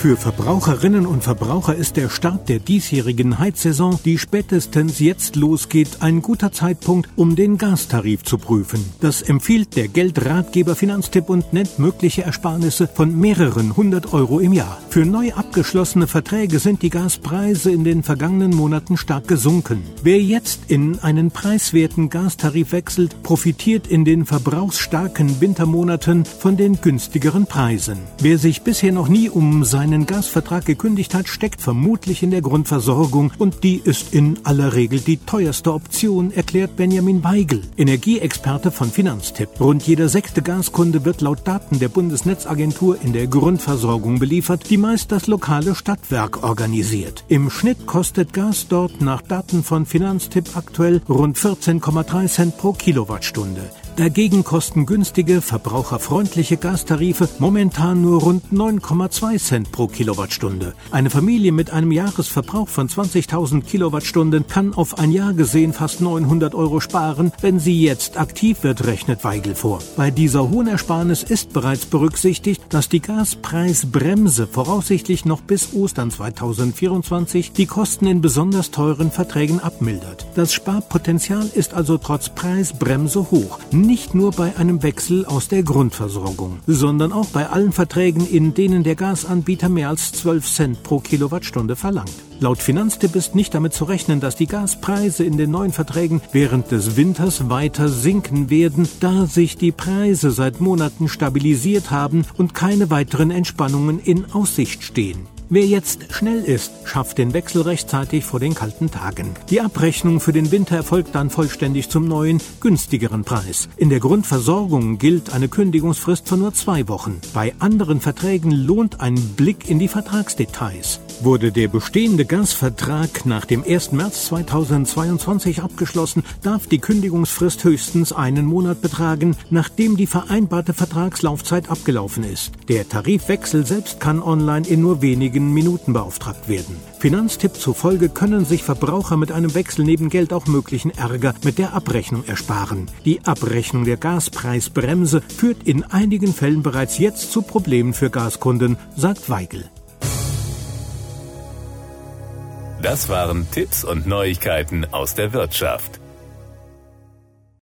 Für Verbraucherinnen und Verbraucher ist der Start der diesjährigen Heizsaison, die spätestens jetzt losgeht, ein guter Zeitpunkt, um den Gastarif zu prüfen. Das empfiehlt der Geldratgeber Finanztipp und nennt mögliche Ersparnisse von mehreren hundert Euro im Jahr. Für neu abgeschlossene Verträge sind die Gaspreise in den vergangenen Monaten stark gesunken. Wer jetzt in einen preiswerten Gastarif wechselt, profitiert in den verbrauchsstarken Wintermonaten von den günstigeren Preisen. Wer sich bisher noch nie um sein seinen Gasvertrag gekündigt hat, steckt vermutlich in der Grundversorgung und die ist in aller Regel die teuerste Option, erklärt Benjamin Weigel, Energieexperte von Finanztipp. Rund jeder sechste Gaskunde wird laut Daten der Bundesnetzagentur in der Grundversorgung beliefert, die meist das lokale Stadtwerk organisiert. Im Schnitt kostet Gas dort nach Daten von Finanztipp aktuell rund 14,3 Cent pro Kilowattstunde. Dagegen kosten günstige, verbraucherfreundliche Gastarife momentan nur rund 9,2 Cent pro Kilowattstunde. Eine Familie mit einem Jahresverbrauch von 20.000 Kilowattstunden kann auf ein Jahr gesehen fast 900 Euro sparen, wenn sie jetzt aktiv wird, rechnet Weigel vor. Bei dieser hohen Ersparnis ist bereits berücksichtigt, dass die Gaspreisbremse voraussichtlich noch bis Ostern 2024 die Kosten in besonders teuren Verträgen abmildert. Das Sparpotenzial ist also trotz Preisbremse hoch nicht nur bei einem Wechsel aus der Grundversorgung, sondern auch bei allen Verträgen, in denen der Gasanbieter mehr als 12 Cent pro Kilowattstunde verlangt. Laut Finanztipp ist nicht damit zu rechnen, dass die Gaspreise in den neuen Verträgen während des Winters weiter sinken werden, da sich die Preise seit Monaten stabilisiert haben und keine weiteren Entspannungen in Aussicht stehen. Wer jetzt schnell ist, schafft den Wechsel rechtzeitig vor den kalten Tagen. Die Abrechnung für den Winter erfolgt dann vollständig zum neuen, günstigeren Preis. In der Grundversorgung gilt eine Kündigungsfrist von nur zwei Wochen. Bei anderen Verträgen lohnt ein Blick in die Vertragsdetails. Wurde der bestehende Gasvertrag nach dem 1. März 2022 abgeschlossen, darf die Kündigungsfrist höchstens einen Monat betragen, nachdem die vereinbarte Vertragslaufzeit abgelaufen ist. Der Tarifwechsel selbst kann online in nur wenigen Minuten beauftragt werden. Finanztipp zufolge können sich Verbraucher mit einem Wechsel neben Geld auch möglichen Ärger mit der Abrechnung ersparen. Die Abrechnung der Gaspreisbremse führt in einigen Fällen bereits jetzt zu Problemen für Gaskunden, sagt Weigel. Das waren Tipps und Neuigkeiten aus der Wirtschaft.